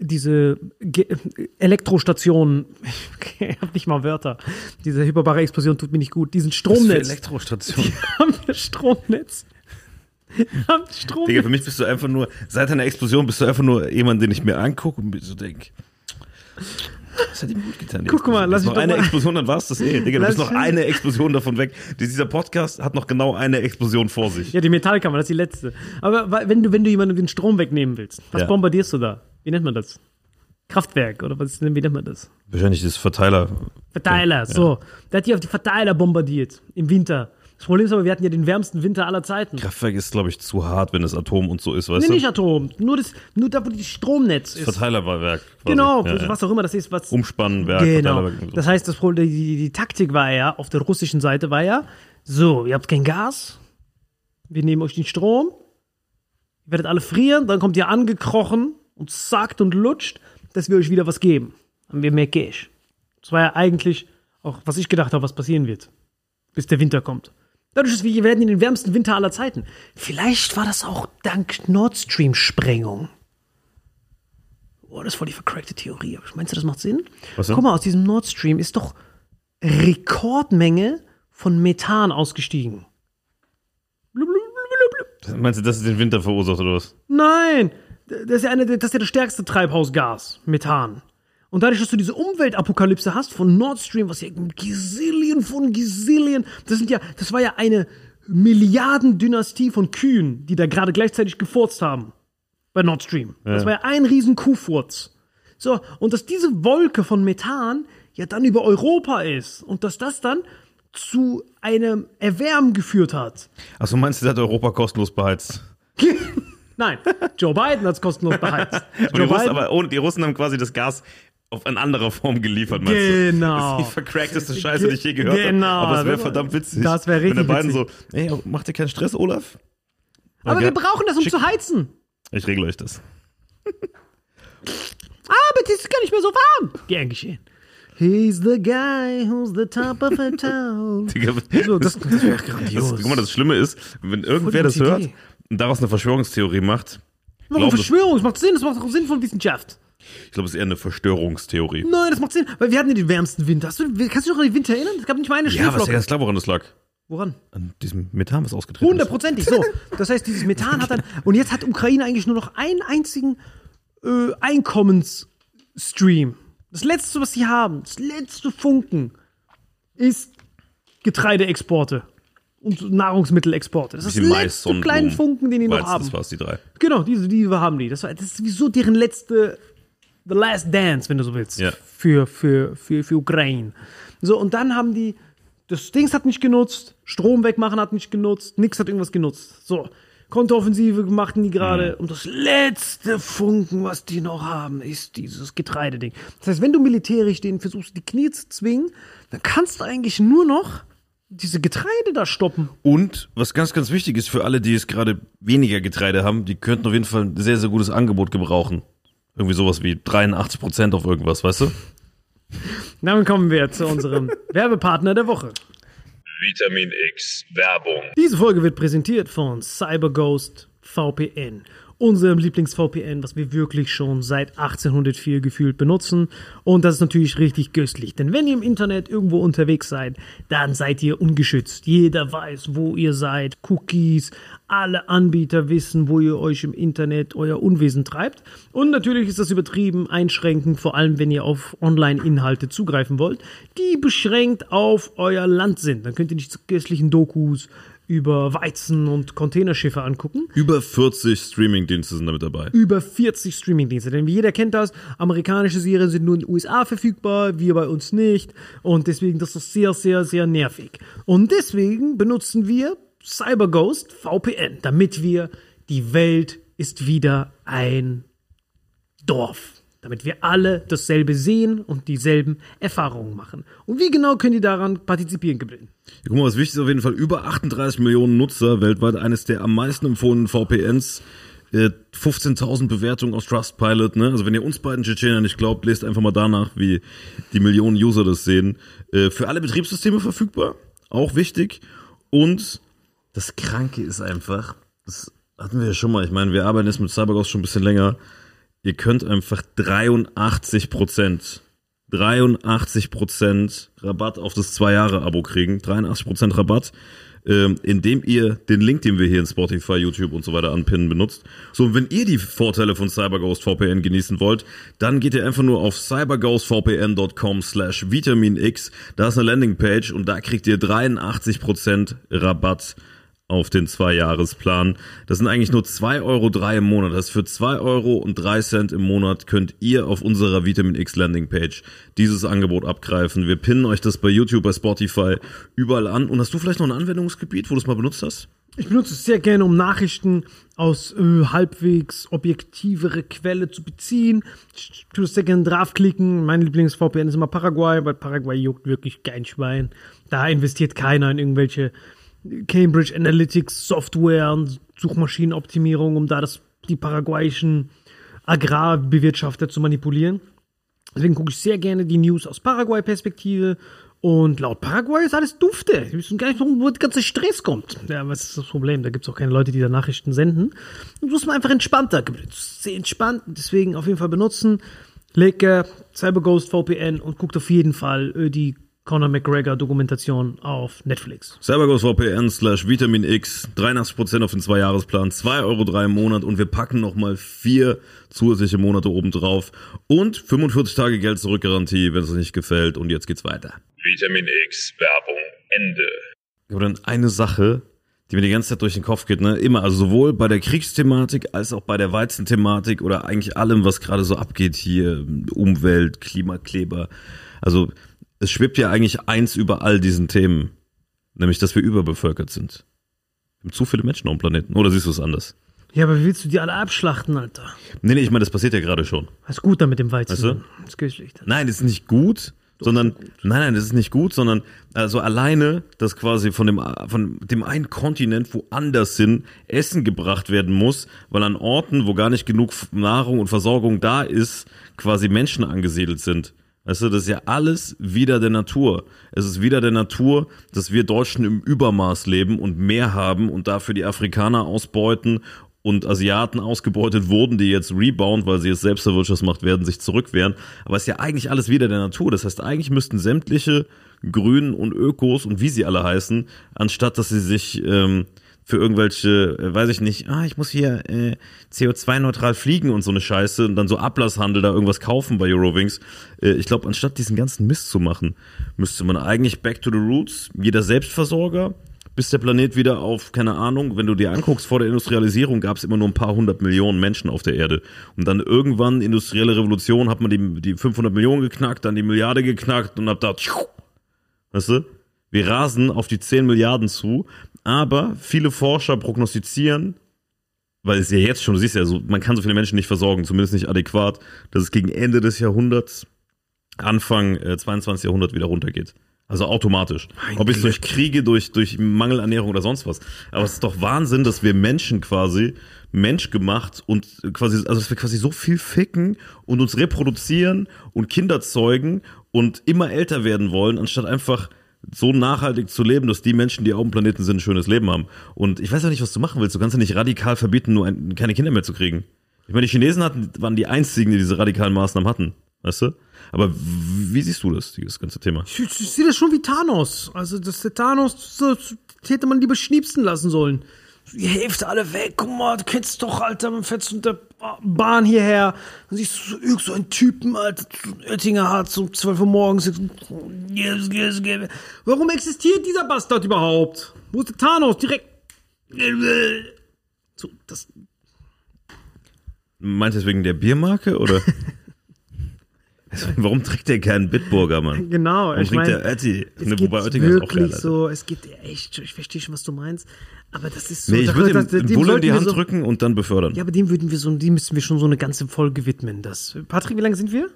diese Ge Elektrostationen, ich hab nicht mal Wörter, diese hyperbare Explosion tut mir nicht gut, diesen Stromnetz. Elektrostation. haben wir Stromnetz. haben Stromnetz. Digga, für mich bist du einfach nur, seit deiner Explosion bist du einfach nur jemand, den ich mir angucke und mir so denke, das hat ihm gut getan. Guck mal, Explosion. lass Ist noch mich doch eine mal- Explosion, dann war es das eh. Digga, du Lass bist noch eine Explosion davon weg. Dieser Podcast hat noch genau eine Explosion vor sich. Ja, die Metallkammer, das ist die letzte. Aber wenn du, wenn du jemandem den Strom wegnehmen willst, was Ja. bombardierst du da? Wie nennt man das? Kraftwerk oder was, wie nennt man das? Wahrscheinlich das Verteiler. Verteiler, so. Der hat die auf die Verteiler bombardiert im Winter. Das Problem ist aber, wir hatten ja den wärmsten Winter aller Zeiten. Kraftwerk ist, glaube ich, zu hart, wenn es Atom und so ist, weißt Nee, du? nicht Atom. Nur, das, nur da, wo das Stromnetz ist. Verteilerwerk. Genau, Ja, ja. was auch immer das ist, was. Umspannenwerk, Genau. Das heißt, das Problem, die, die, die Taktik war ja, auf der russischen Seite war ja, so, ihr habt kein Gas, wir nehmen euch den Strom, ihr werdet alle frieren, dann kommt ihr angekrochen und sagt und lutscht, dass wir euch wieder was geben. Haben wir mehr Cash. Das war ja eigentlich auch, was ich gedacht habe, was passieren wird, bis der Winter kommt. Dadurch, dass wir werden in den wärmsten Winter aller Zeiten. Vielleicht war das auch dank Nord Stream-Sprengung. Oh, das ist voll die vercrackte Theorie. Meinst du, das macht Sinn? Was denn? Guck mal, aus diesem Nord Stream ist doch Rekordmenge von Methan ausgestiegen. Blub, blub, blub. Meinst du, das ist den Winter verursacht oder was? Nein, das ist ja eine, das ist ja das stärkste Treibhausgas, Methan. Und dadurch, dass du diese Umweltapokalypse hast von Nord Stream, was ja Gazillion von Gazillion, das sind ja, das war ja eine Milliardendynastie von Kühen, die da gerade gleichzeitig gefurzt haben. Bei Nord Stream. Das war ja ein riesen Kuhfurz. So, und dass diese Wolke von Methan ja dann über Europa ist und dass das dann zu einem Erwärmen geführt hat. Achso, meinst du, der hat Europa kostenlos beheizt? Nein, Joe Biden hat es kostenlos beheizt. Und die, Russen, aber ohne, die Russen haben quasi das Gas auf in anderer Form geliefert, meinst du? Genau. Das ist die vercrackteste Scheiße, die ich je gehört Genau. habe. Aber es wäre Das- verdammt witzig. das wär Wenn der richtig beiden so, ey, mach dir keinen Stress, Olaf. Aber Okay. wir brauchen das, um Schick- zu heizen. Ich regle euch das. Aber es ist gar nicht mehr so warm. Gern geschehen. He's the guy who's the top of a town. Digga, So, das, das wäre Das, grandios. guck mal, das Schlimme ist, wenn irgendwer das hört und daraus eine Verschwörungstheorie macht, Warum das- Verschwörung? Das macht Sinn, das macht auch Sinn von Wissenschaft. Ich glaube, es ist eher eine Verstörungstheorie. Nein, das macht Sinn, weil wir hatten ja den wärmsten Winter. Hast du, kannst du dich noch an den Winter erinnern? Es gab nicht mal eine Ja, was ja Schneeflocke. ganz klar, woran das lag. Woran? An diesem Methan, was ausgetreten ist. Hundertprozentig so. Das heißt, dieses Methan hat dann. Und jetzt hat Ukraine eigentlich nur noch einen einzigen äh, Einkommensstream. Das letzte, was sie haben, das letzte Funken, ist Getreideexporte und Nahrungsmittelexporte. Das ist Bisschen das Mais, letzte kleinen Sonnenblumen, Funken, den die noch Weizen, haben. Das war's, die drei. Genau, diese, die haben die. Das, war, das ist sowieso deren letzte, the last dance, wenn du so willst, Ja. für, für, für, für Ukraine. So, und dann haben die, das Dings hat nicht genutzt, Strom wegmachen hat nicht genutzt, nix hat irgendwas genutzt. So, Kontooffensive machten die gerade Mhm. und das letzte Funken, was die noch haben, ist dieses Getreideding. Das heißt, wenn du militärisch denen versuchst, die Knie zu zwingen, dann kannst du eigentlich nur noch diese Getreide da stoppen. Und was ganz, ganz wichtig ist für alle, die jetzt gerade weniger Getreide haben, die könnten auf jeden Fall ein sehr, sehr gutes Angebot gebrauchen. Irgendwie sowas wie 83 Prozent auf irgendwas, weißt du? Damit kommen wir zu unserem Werbepartner der Woche. Vitamin X Werbung. Diese Folge wird präsentiert von CyberGhost VPN, unserem Lieblings-VPN, was wir wirklich schon seit 1804 gefühlt benutzen. Und das ist natürlich richtig göstlich, denn wenn ihr im Internet irgendwo unterwegs seid, dann seid ihr ungeschützt. Jeder weiß, wo ihr seid, Cookies, alle Anbieter wissen, wo ihr euch im Internet euer Unwesen treibt. Und natürlich ist das übertrieben einschränkend, vor allem wenn ihr auf Online-Inhalte zugreifen wollt, die beschränkt auf euer Land sind. Dann könnt ihr nicht zu köstlichen Dokus, über Weizen und Containerschiffe angucken. Über 40 Streaming-Dienste sind damit dabei. Über 40 Streamingdienste. Denn wie jeder kennt das, amerikanische Serien sind nur in den USA verfügbar, wir bei uns nicht. Und deswegen, das ist sehr, sehr, sehr nervig. Und deswegen benutzen wir CyberGhost VPN, damit wir die Welt ist wieder ein Dorf. Damit wir alle dasselbe sehen und dieselben Erfahrungen machen. Und wie genau können die daran partizipieren? Ja, guck mal, was wichtig ist auf jeden Fall, über 38 Millionen Nutzer weltweit, eines der am meisten empfohlenen VPNs. äh, 15.000 Bewertungen aus Trustpilot, ne? Also wenn ihr uns beiden Tschetschener nicht glaubt, lest einfach mal danach, wie die Millionen User das sehen. Äh, für alle Betriebssysteme verfügbar, auch wichtig. Und das Kranke ist einfach, das hatten wir ja schon mal, ich meine, wir arbeiten jetzt mit CyberGhost schon ein bisschen länger. Ihr könnt einfach 83 Prozent 83% Rabatt auf das 2-Jahre-Abo kriegen. 83% Rabatt, ähm, indem ihr den Link, den wir hier in Spotify, YouTube und so weiter anpinnen, benutzt. So, und wenn ihr die Vorteile von CyberGhost VPN genießen wollt, dann geht ihr einfach nur auf cyberghostvpn.com slash vitaminx. Da ist eine Landingpage und da kriegt ihr 83% Rabatt auf den Zwei-Jahres-Plan. Das sind eigentlich nur 2,03 Euro im Monat. Das heißt, für 2,03 Euro im Monat könnt ihr auf unserer Vitamin X Landingpage dieses Angebot abgreifen. Wir pinnen euch das bei YouTube, bei Spotify, überall an. Und hast du vielleicht noch ein Anwendungsgebiet, wo du es mal benutzt hast? Ich benutze es sehr gerne, um Nachrichten aus äh, halbwegs objektivere Quelle zu beziehen. Ich tue das sehr gerne draufklicken. Mein Lieblings-VPN ist immer Paraguay, weil Paraguay juckt wirklich kein Schwein. Da investiert keiner in irgendwelche Cambridge Analytics Software und Suchmaschinenoptimierung, um da das, die paraguayischen Agrarbewirtschafter zu manipulieren. Deswegen gucke ich sehr gerne die News aus Paraguay-Perspektive. Und laut Paraguay ist alles dufte. Wir wissen gar nicht, wo der ganze Stress kommt. Ja, was ist das Problem? Da gibt es auch keine Leute, die da Nachrichten senden. Und so ist man einfach entspannter. Sehr entspannt. Deswegen auf jeden Fall benutzen. Lecker, CyberGhost VPN und guckt auf jeden Fall äh, die Conor McGregor Dokumentation auf Netflix. CyberGhost VPN slash Vitamin X, 83% auf den Zwei-Jahresplan, 2,03 Euro drei im Monat und wir packen nochmal vier zusätzliche Monate oben drauf und 45 Tage Geld zurückgarantie, wenn es euch nicht gefällt und jetzt geht's weiter. Vitamin X Werbung Ende. Aber dann eine Sache, die mir die ganze Zeit durch den Kopf geht, ne? Immer, also sowohl bei der Kriegsthematik als auch bei der Weizenthematik oder eigentlich allem, was gerade so abgeht hier, Umwelt, Klimakleber. Also es schwebt ja eigentlich eins über all diesen Themen, nämlich, dass wir überbevölkert sind. Wir haben zu viele Menschen auf dem Planeten. Oder siehst du es anders? Ja, aber wie willst du die alle abschlachten, Alter? Nee, nee, ich meine, das passiert ja gerade schon. Was ist gut da mit dem Weizen? Weißt du? Das ist köstlich. Nein, das ist nicht gut, sondern nein, nein, das ist nicht gut, sondern also alleine, dass quasi von dem von dem einen Kontinent woanders hin Essen gebracht werden muss, weil an Orten, wo gar nicht genug Nahrung und Versorgung da ist, quasi Menschen angesiedelt sind. Weißt du, das ist ja alles wieder der Natur. Es ist wieder der Natur, dass wir Deutschen im Übermaß leben und mehr haben und dafür die Afrikaner ausbeuten und Asiaten ausgebeutet wurden, die jetzt rebound, weil sie jetzt selbst Wirtschaftsmacht werden, sich zurückwehren. Aber es ist ja eigentlich alles wieder der Natur. Das heißt, eigentlich müssten sämtliche Grünen und Ökos und wie sie alle heißen, anstatt dass sie sich ähm, für irgendwelche, äh, weiß ich nicht, ah, ich muss hier äh, CO2-neutral fliegen und so eine Scheiße und dann so Ablasshandel da irgendwas kaufen bei Eurowings. Äh, ich glaube, anstatt diesen ganzen Mist zu machen, müsste man eigentlich back to the roots, jeder Selbstversorger, bis der Planet wieder auf, keine Ahnung, wenn du dir anguckst, vor der Industrialisierung gab es immer nur ein paar hundert Millionen Menschen auf der Erde. Und dann irgendwann, industrielle Revolution, hat man die, die 500 Millionen geknackt, dann die Milliarde geknackt und ab da, weißt du, wir rasen auf die 10 Milliarden zu, aber viele Forscher prognostizieren, weil es ja jetzt schon, du siehst ja, so, man kann so viele Menschen nicht versorgen, zumindest nicht adäquat, dass es gegen Ende des Jahrhunderts, Anfang äh, 22. Jahrhundert wieder runtergeht. Also automatisch. Mein Ob es durch Kriege, durch, durch Mangelernährung oder sonst was. Aber es ist doch Wahnsinn, dass wir Menschen quasi menschgemacht und quasi, also dass wir quasi so viel ficken und uns reproduzieren und Kinder zeugen und immer älter werden wollen, anstatt einfach so nachhaltig zu leben, dass die Menschen, die auf dem Planeten sind, ein schönes Leben haben. Und ich weiß ja nicht, was du machen willst. Du kannst ja nicht radikal verbieten, nur ein, keine Kinder mehr zu kriegen. Ich meine, die Chinesen hatten, waren die einzigen, die diese radikalen Maßnahmen hatten. Weißt du? Aber wie siehst du das, dieses ganze Thema? Ich, ich, sehe das schon wie Thanos. Also, das der Thanos, so, hätte man lieber schniepsen lassen sollen. Die Hälfte alle weg, guck mal, du kennst doch, Alter, man fährt unter Bahn hierher und siehst so, irgend so ein Typen, Alter, so Oettinger hat um 12 Uhr morgens. Yes, yes, yes. Warum existiert dieser Bastard überhaupt? Wo ist der Thanos? Direkt. So, das, Meint es wegen der Biermarke oder? Also, Warum trägt der keinen Bitburger, Mann? genau. Warum ich trinkt mein, der Ötti? es Ne, wobei Oettinger ist auch geil. wirklich Alter. so, es geht echt, ich verstehe schon, was du meinst, aber das ist so. Nee, ich da- würde dem dem Bulle die Hand so, drücken und dann befördern. Ja, aber dem würden wir so, dem müssten wir schon so eine ganze Folge widmen. Das. Patrick, wie lange sind wir?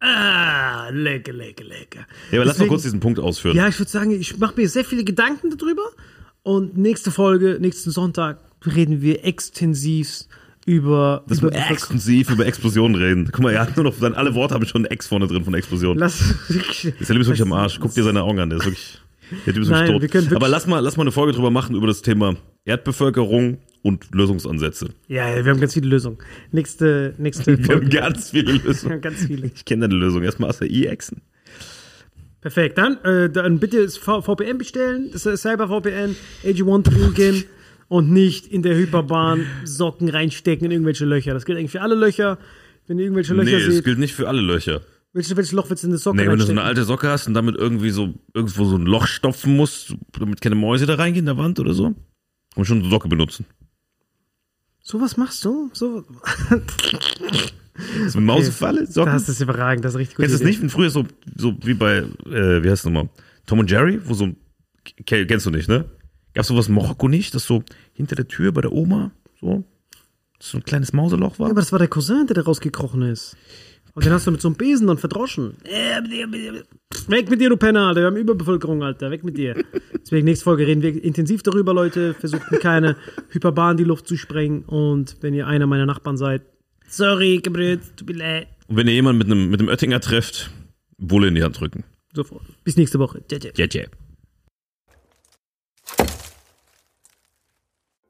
Ah, lecker, lecker, lecker. Ja, aber lass mal Deswegen- kurz diesen Punkt ausführen. Ja, ich würde sagen, ich mache mir sehr viele Gedanken darüber. Und nächste Folge, nächsten Sonntag, reden wir extensiv über. Das über extensiv über Explosionen reden. Guck mal, er hat nur noch, dann alle Worte haben schon ein X vorne drin von Explosion. Lass. Der Typ ist wirklich am Arsch. Guck dir seine Augen an, der ist wirklich, der Typ ist Nein, tot. wir können Aber lass mal, lass mal eine Folge drüber machen über das Thema Erdbevölkerung und Lösungsansätze. Ja, ja, wir haben ganz viele Lösungen. Nächste, nächste Wir haben Folge. ganz viele Lösungen. ganz viele. Ich kenne deine Lösung. Erstmal ASCII-Exen. Perfekt. Dann, äh, dann bitte VPN bestellen, das ist Cyber VPN, AG1 trinken und nicht in der Hyperbahn Socken reinstecken in irgendwelche Löcher. Das gilt eigentlich für alle Löcher. Wenn ihr irgendwelche Nee, Löcher das seht, gilt nicht für alle Löcher. welches, welches Loch willst du in eine Socke Nee, wenn du so eine alte Socke hast und damit irgendwie so irgendwo so ein Loch stopfen musst, damit keine Mäuse da reingehen in der Wand oder so, und schon eine Socke benutzen. so was machst du? So, So eine Mausefalle, Socken. das ist überragend, das ist richtig gut. Kennst du das nicht? Wenn früher so, so wie bei, äh, wie heißt es nochmal? Tom und Jerry, wo so, ke- kennst du nicht, ne? Gab's sowas in Marokko nicht, das so hinter der Tür bei der Oma, so, so ein kleines Mauseloch war? Ja, aber das war der Cousin, der da rausgekrochen ist. Und den hast du mit so einem Besen dann verdroschen. Äh, Weg mit dir, du Penner, Alter. Wir haben Überbevölkerung, Alter. Weg mit dir. Deswegen, nächste Folge reden wir intensiv darüber, Leute. Versucht mir keine Hyperbahn in die Luft zu sprengen. Und wenn ihr einer meiner Nachbarn seid, sorry, Gebrüt, tut mir leid. Und wenn ihr jemanden mit einem, mit einem Oettinger trefft, Bulle in die Hand drücken. Sofort. Bis nächste Woche. Ciao, ciao. Ja, ja.